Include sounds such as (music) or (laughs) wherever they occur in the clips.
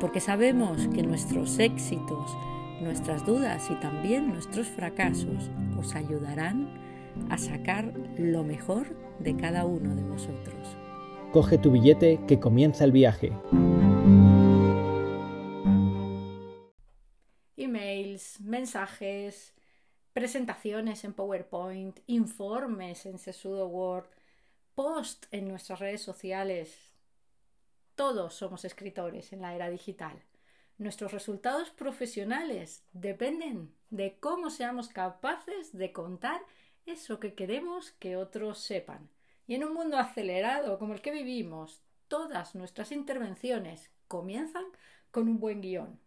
porque sabemos que nuestros éxitos, nuestras dudas y también nuestros fracasos os ayudarán a sacar lo mejor de cada uno de vosotros. Coge tu billete que comienza el viaje. Emails, mensajes, presentaciones en PowerPoint, informes en Sesudo Word, post en nuestras redes sociales, todos somos escritores en la era digital. Nuestros resultados profesionales dependen de cómo seamos capaces de contar eso que queremos que otros sepan. Y en un mundo acelerado como el que vivimos, todas nuestras intervenciones comienzan con un buen guion.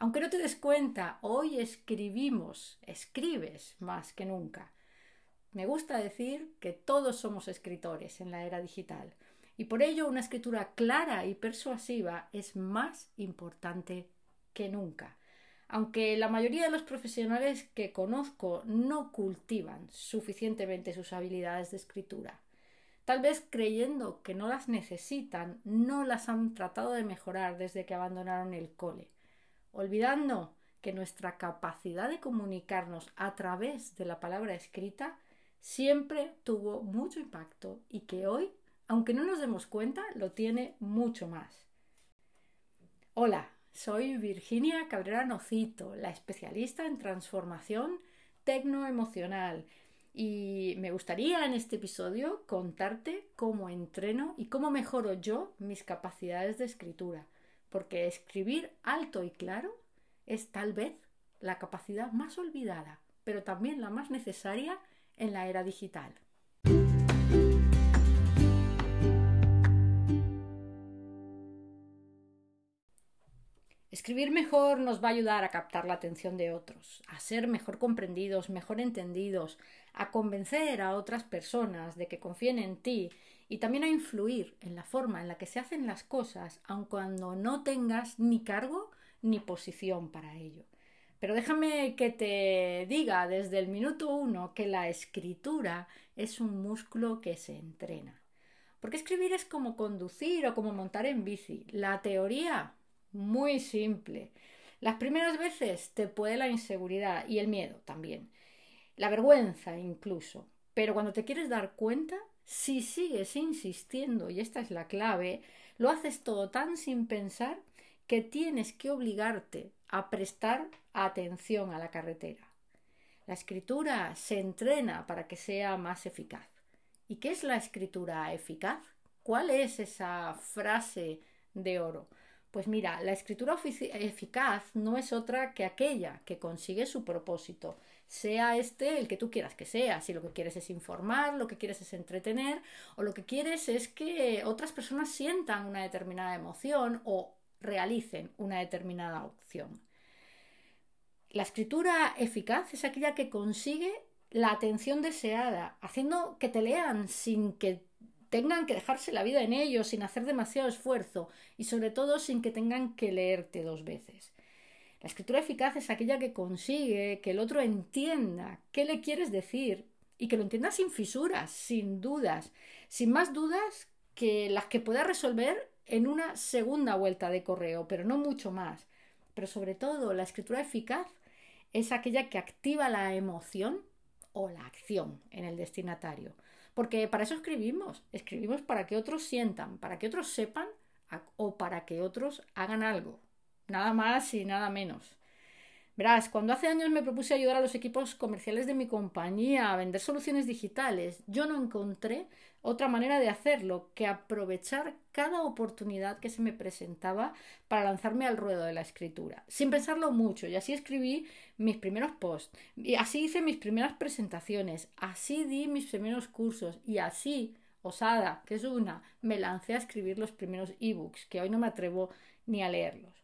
Aunque no te des cuenta, hoy escribimos, escribes más que nunca. Me gusta decir que todos somos escritores en la era digital y por ello una escritura clara y persuasiva es más importante que nunca. Aunque la mayoría de los profesionales que conozco no cultivan suficientemente sus habilidades de escritura. Tal vez creyendo que no las necesitan, no las han tratado de mejorar desde que abandonaron el cole, olvidando que nuestra capacidad de comunicarnos a través de la palabra escrita siempre tuvo mucho impacto y que hoy aunque no nos demos cuenta, lo tiene mucho más. Hola, soy Virginia Cabrera Nocito, la especialista en transformación tecnoemocional y me gustaría en este episodio contarte cómo entreno y cómo mejoro yo mis capacidades de escritura, porque escribir alto y claro es tal vez la capacidad más olvidada, pero también la más necesaria en la era digital. Escribir mejor nos va a ayudar a captar la atención de otros, a ser mejor comprendidos, mejor entendidos, a convencer a otras personas de que confíen en ti y también a influir en la forma en la que se hacen las cosas, aun cuando no tengas ni cargo ni posición para ello. Pero déjame que te diga desde el minuto uno que la escritura es un músculo que se entrena. Porque escribir es como conducir o como montar en bici. La teoría muy simple. Las primeras veces te puede la inseguridad y el miedo también, la vergüenza incluso, pero cuando te quieres dar cuenta, si sigues insistiendo, y esta es la clave, lo haces todo tan sin pensar que tienes que obligarte a prestar atención a la carretera. La escritura se entrena para que sea más eficaz. ¿Y qué es la escritura eficaz? ¿Cuál es esa frase de oro? Pues mira, la escritura eficaz no es otra que aquella que consigue su propósito, sea este el que tú quieras que sea, si lo que quieres es informar, lo que quieres es entretener o lo que quieres es que otras personas sientan una determinada emoción o realicen una determinada opción. La escritura eficaz es aquella que consigue la atención deseada, haciendo que te lean sin que tengan que dejarse la vida en ello sin hacer demasiado esfuerzo y sobre todo sin que tengan que leerte dos veces. La escritura eficaz es aquella que consigue que el otro entienda qué le quieres decir y que lo entienda sin fisuras, sin dudas, sin más dudas que las que pueda resolver en una segunda vuelta de correo, pero no mucho más. Pero sobre todo, la escritura eficaz es aquella que activa la emoción o la acción en el destinatario. Porque para eso escribimos. Escribimos para que otros sientan, para que otros sepan o para que otros hagan algo. Nada más y nada menos. Verás, cuando hace años me propuse ayudar a los equipos comerciales de mi compañía a vender soluciones digitales, yo no encontré otra manera de hacerlo que aprovechar cada oportunidad que se me presentaba para lanzarme al ruedo de la escritura, sin pensarlo mucho. Y así escribí mis primeros posts, y así hice mis primeras presentaciones, así di mis primeros cursos y así, osada, que es una, me lancé a escribir los primeros ebooks, que hoy no me atrevo ni a leerlos.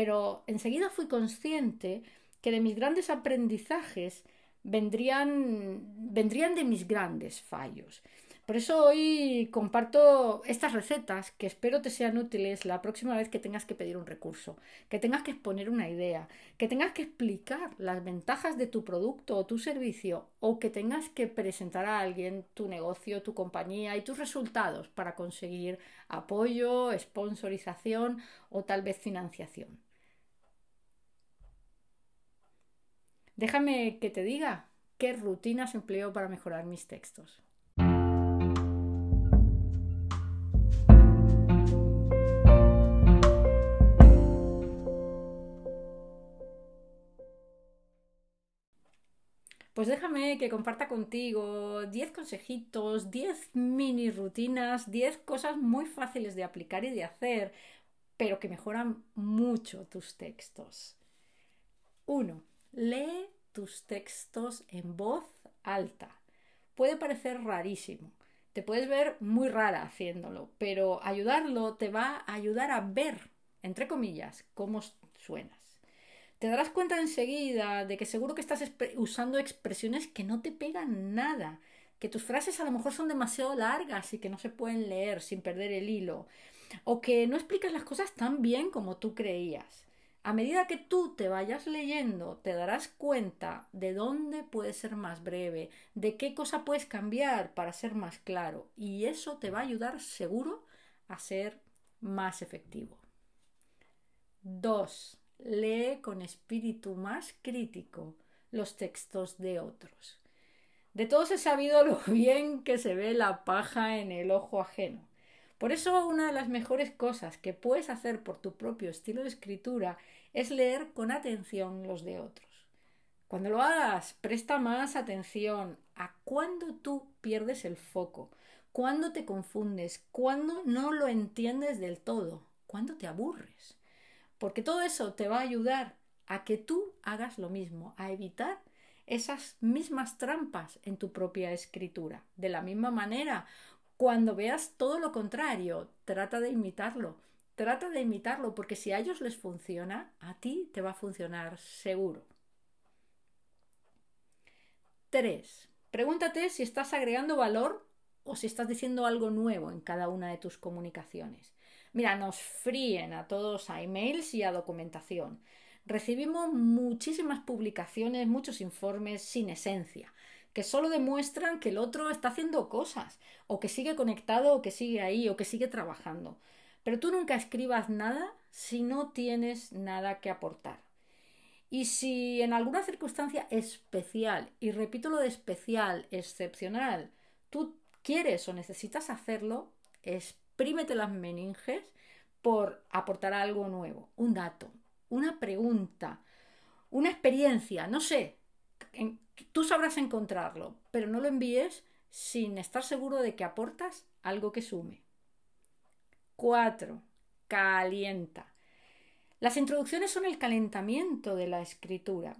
Pero enseguida fui consciente que de mis grandes aprendizajes vendrían, vendrían de mis grandes fallos. Por eso hoy comparto estas recetas que espero te sean útiles la próxima vez que tengas que pedir un recurso, que tengas que exponer una idea, que tengas que explicar las ventajas de tu producto o tu servicio o que tengas que presentar a alguien tu negocio, tu compañía y tus resultados para conseguir apoyo, sponsorización o tal vez financiación. Déjame que te diga qué rutinas empleo para mejorar mis textos. Pues déjame que comparta contigo 10 consejitos, 10 mini rutinas, 10 cosas muy fáciles de aplicar y de hacer, pero que mejoran mucho tus textos. 1. Lee tus textos en voz alta. Puede parecer rarísimo, te puedes ver muy rara haciéndolo, pero ayudarlo te va a ayudar a ver, entre comillas, cómo suenas. Te darás cuenta enseguida de que seguro que estás usando expresiones que no te pegan nada, que tus frases a lo mejor son demasiado largas y que no se pueden leer sin perder el hilo, o que no explicas las cosas tan bien como tú creías. A medida que tú te vayas leyendo, te darás cuenta de dónde puedes ser más breve, de qué cosa puedes cambiar para ser más claro, y eso te va a ayudar seguro a ser más efectivo. 2. Lee con espíritu más crítico los textos de otros. De todos he sabido lo (laughs) bien que se ve la paja en el ojo ajeno. Por eso una de las mejores cosas que puedes hacer por tu propio estilo de escritura es leer con atención los de otros. Cuando lo hagas, presta más atención a cuándo tú pierdes el foco, cuándo te confundes, cuándo no lo entiendes del todo, cuándo te aburres. Porque todo eso te va a ayudar a que tú hagas lo mismo, a evitar esas mismas trampas en tu propia escritura. De la misma manera, cuando veas todo lo contrario, trata de imitarlo. Trata de imitarlo porque si a ellos les funciona, a ti te va a funcionar seguro. 3. Pregúntate si estás agregando valor o si estás diciendo algo nuevo en cada una de tus comunicaciones. Mira, nos fríen a todos a emails y a documentación. Recibimos muchísimas publicaciones, muchos informes sin esencia que solo demuestran que el otro está haciendo cosas, o que sigue conectado, o que sigue ahí, o que sigue trabajando. Pero tú nunca escribas nada si no tienes nada que aportar. Y si en alguna circunstancia especial, y repito lo de especial, excepcional, tú quieres o necesitas hacerlo, exprímete las meninges por aportar algo nuevo, un dato, una pregunta, una experiencia, no sé, Tú sabrás encontrarlo, pero no lo envíes sin estar seguro de que aportas algo que sume. 4. Calienta. Las introducciones son el calentamiento de la escritura,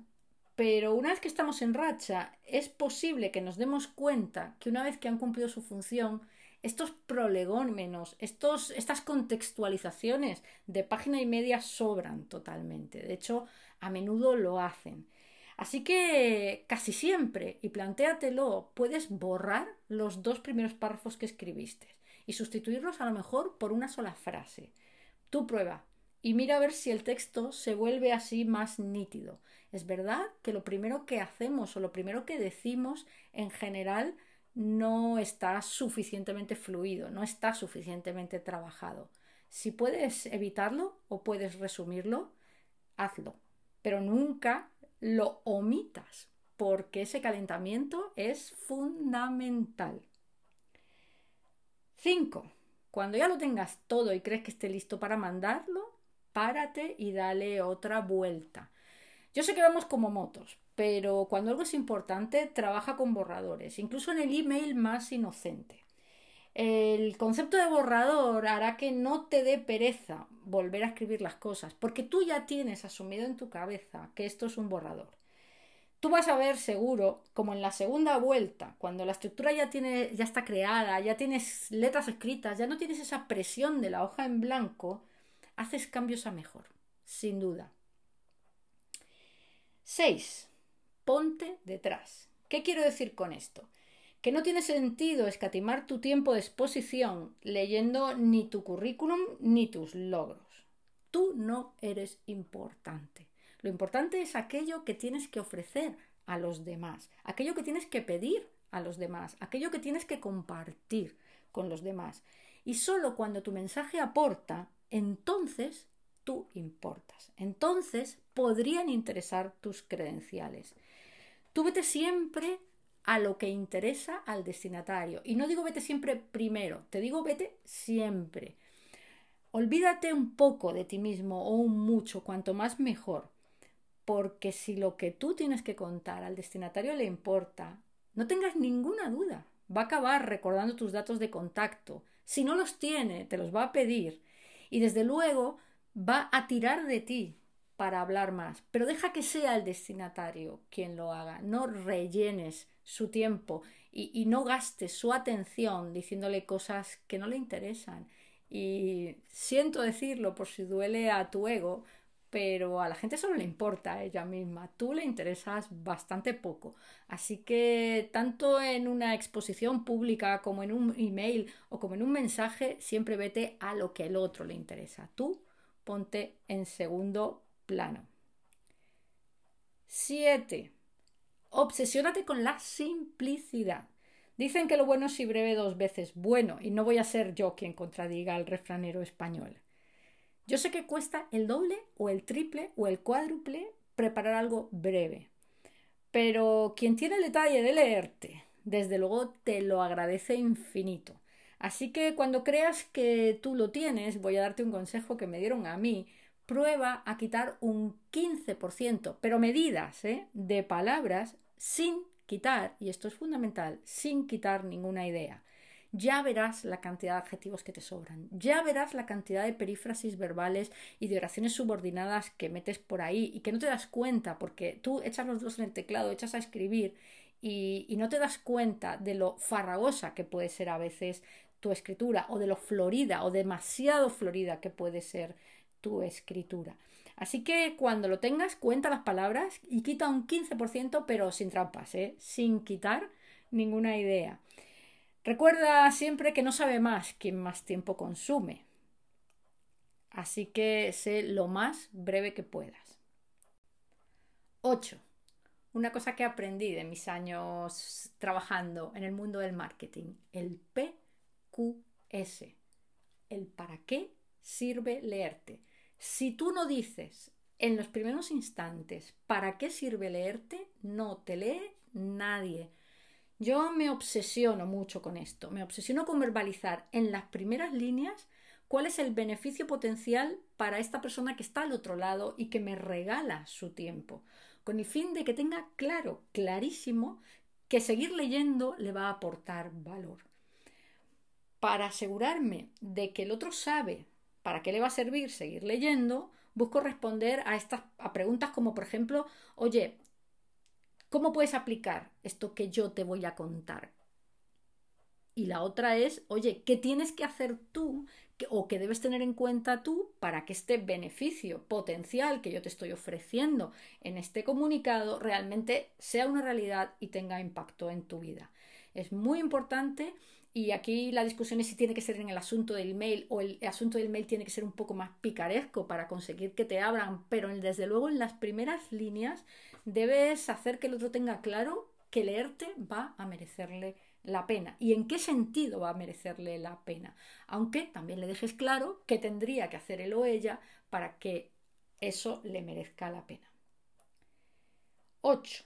pero una vez que estamos en racha, es posible que nos demos cuenta que una vez que han cumplido su función, estos prolegómenos, estos, estas contextualizaciones de página y media sobran totalmente. De hecho, a menudo lo hacen. Así que casi siempre, y plantéatelo, puedes borrar los dos primeros párrafos que escribiste y sustituirlos a lo mejor por una sola frase. Tú prueba y mira a ver si el texto se vuelve así más nítido. Es verdad que lo primero que hacemos o lo primero que decimos en general no está suficientemente fluido, no está suficientemente trabajado. Si puedes evitarlo o puedes resumirlo, hazlo. Pero nunca lo omitas, porque ese calentamiento es fundamental. 5. Cuando ya lo tengas todo y crees que esté listo para mandarlo, párate y dale otra vuelta. Yo sé que vamos como motos, pero cuando algo es importante, trabaja con borradores, incluso en el email más inocente. El concepto de borrador hará que no te dé pereza volver a escribir las cosas, porque tú ya tienes asumido en tu cabeza que esto es un borrador. Tú vas a ver seguro, como en la segunda vuelta, cuando la estructura ya, tiene, ya está creada, ya tienes letras escritas, ya no tienes esa presión de la hoja en blanco, haces cambios a mejor. sin duda. 6. Ponte detrás. ¿Qué quiero decir con esto? Que no tiene sentido escatimar tu tiempo de exposición leyendo ni tu currículum ni tus logros. Tú no eres importante. Lo importante es aquello que tienes que ofrecer a los demás, aquello que tienes que pedir a los demás, aquello que tienes que compartir con los demás. Y solo cuando tu mensaje aporta, entonces tú importas. Entonces podrían interesar tus credenciales. Tú vete siempre a lo que interesa al destinatario. Y no digo vete siempre primero, te digo vete siempre. Olvídate un poco de ti mismo o un mucho, cuanto más mejor. Porque si lo que tú tienes que contar al destinatario le importa, no tengas ninguna duda. Va a acabar recordando tus datos de contacto. Si no los tiene, te los va a pedir. Y desde luego va a tirar de ti para hablar más. Pero deja que sea el destinatario quien lo haga. No rellenes su tiempo y, no gastes su atención diciéndole cosas que no le interesan. Y siento decirlo por si duele a tu ego, pero a la gente solo le importa a ella misma. Tú le interesas bastante poco. Así que tanto en una exposición pública como en un email o como en un mensaje, siempre vete a lo que el otro le interesa. Tú ponte en segundo plano. 7. Obsesiónate con la simplicidad. Dicen que lo bueno es si breve dos veces bueno, y no voy a ser yo quien contradiga al refranero español. Yo sé que cuesta el doble o el triple o el cuádruple preparar algo breve. Pero quien tiene el detalle de leerte, desde luego te lo agradece infinito. Así que cuando creas que tú lo tienes, voy a darte un consejo que me dieron a mí. Prueba a quitar un 15%, pero medidas ¿eh? de palabras sin quitar, y esto es fundamental, sin quitar ninguna idea ya verás la cantidad de adjetivos que te sobran, ya verás la cantidad de perífrasis verbales y de oraciones subordinadas que metes por ahí y que no te das cuenta porque tú echas los dos en el teclado, echas a escribir y, y no te das cuenta de lo farragosa que puede ser a veces tu escritura o de lo florida o demasiado florida que puede ser tu escritura. Así que cuando lo tengas, cuenta las palabras y quita un 15%, pero sin trampas, ¿eh? sin quitar ninguna idea. Recuerda siempre que no sabe más quien más tiempo consume. Así que sé lo más breve que puedas. 8. Una cosa que aprendí de mis años trabajando en el mundo del marketing, el PQS. El para qué sirve leerte. Si tú no dices en los primeros instantes para qué sirve leerte, no te lee nadie. Yo me obsesiono mucho con esto, me obsesiono con verbalizar en las primeras líneas cuál es el beneficio potencial para esta persona que está al otro lado y que me regala su tiempo, con el fin de que tenga claro, clarísimo, que seguir leyendo le va a aportar valor. Para asegurarme de que el otro sabe para qué le va a servir seguir leyendo, busco responder a estas a preguntas como por ejemplo, oye, ¿Cómo puedes aplicar esto que yo te voy a contar? Y la otra es, oye, ¿qué tienes que hacer tú o qué debes tener en cuenta tú para que este beneficio potencial que yo te estoy ofreciendo en este comunicado realmente sea una realidad y tenga impacto en tu vida? Es muy importante y aquí la discusión es si tiene que ser en el asunto del email o el asunto del email tiene que ser un poco más picaresco para conseguir que te abran, pero desde luego en las primeras líneas debes hacer que el otro tenga claro que leerte va a merecerle la pena y en qué sentido va a merecerle la pena, aunque también le dejes claro que tendría que hacer él o ella para que eso le merezca la pena. 8.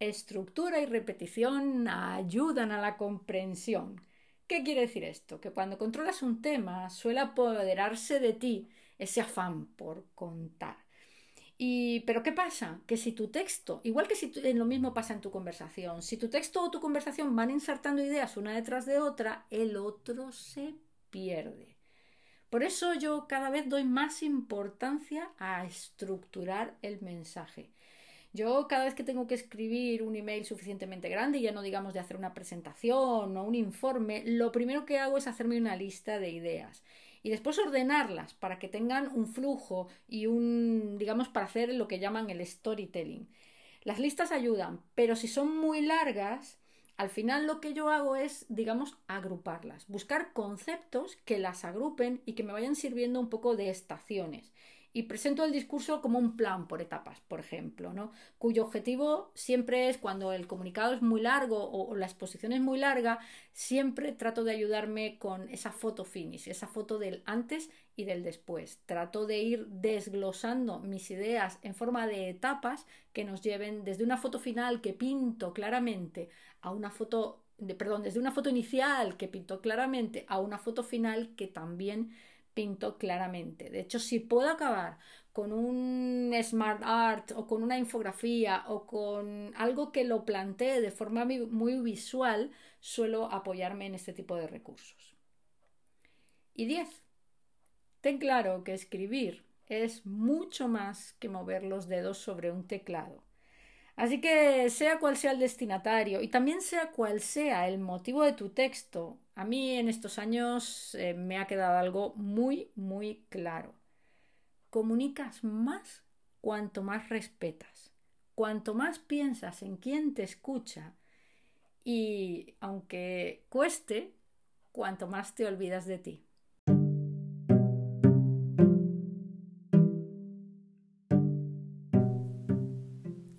Estructura y repetición ayudan a la comprensión. ¿Qué quiere decir esto? Que cuando controlas un tema suele apoderarse de ti ese afán por contar. Y, pero ¿qué pasa? Que si tu texto, igual que si lo mismo pasa en tu conversación, si tu texto o tu conversación van insertando ideas una detrás de otra, el otro se pierde. Por eso yo cada vez doy más importancia a estructurar el mensaje. Yo cada vez que tengo que escribir un email suficientemente grande, ya no digamos de hacer una presentación o un informe, lo primero que hago es hacerme una lista de ideas y después ordenarlas para que tengan un flujo y un, digamos, para hacer lo que llaman el storytelling. Las listas ayudan, pero si son muy largas, al final lo que yo hago es, digamos, agruparlas, buscar conceptos que las agrupen y que me vayan sirviendo un poco de estaciones y presento el discurso como un plan por etapas, por ejemplo, ¿no? cuyo objetivo siempre es cuando el comunicado es muy largo o, la exposición es muy larga, siempre trato de ayudarme con esa foto finish, esa foto del antes y del después. Trato de ir desglosando mis ideas en forma de etapas que nos lleven desde una foto final que pinto claramente a una foto, de, perdón, desde una foto inicial que pinto claramente a una foto final que también pinto claramente. De hecho, si puedo acabar con un smart art o con una infografía o con algo que lo plantee de forma muy visual, suelo apoyarme en este tipo de recursos. Y 10. Ten claro que escribir es mucho más que mover los dedos sobre un teclado. Así que sea cual sea el destinatario y también sea cual sea el motivo de tu texto, a mí en estos años eh, me ha quedado algo muy, muy claro. Comunicas más cuanto más respetas, cuanto más piensas en quién te escucha y, aunque cueste, cuanto más te olvidas de ti.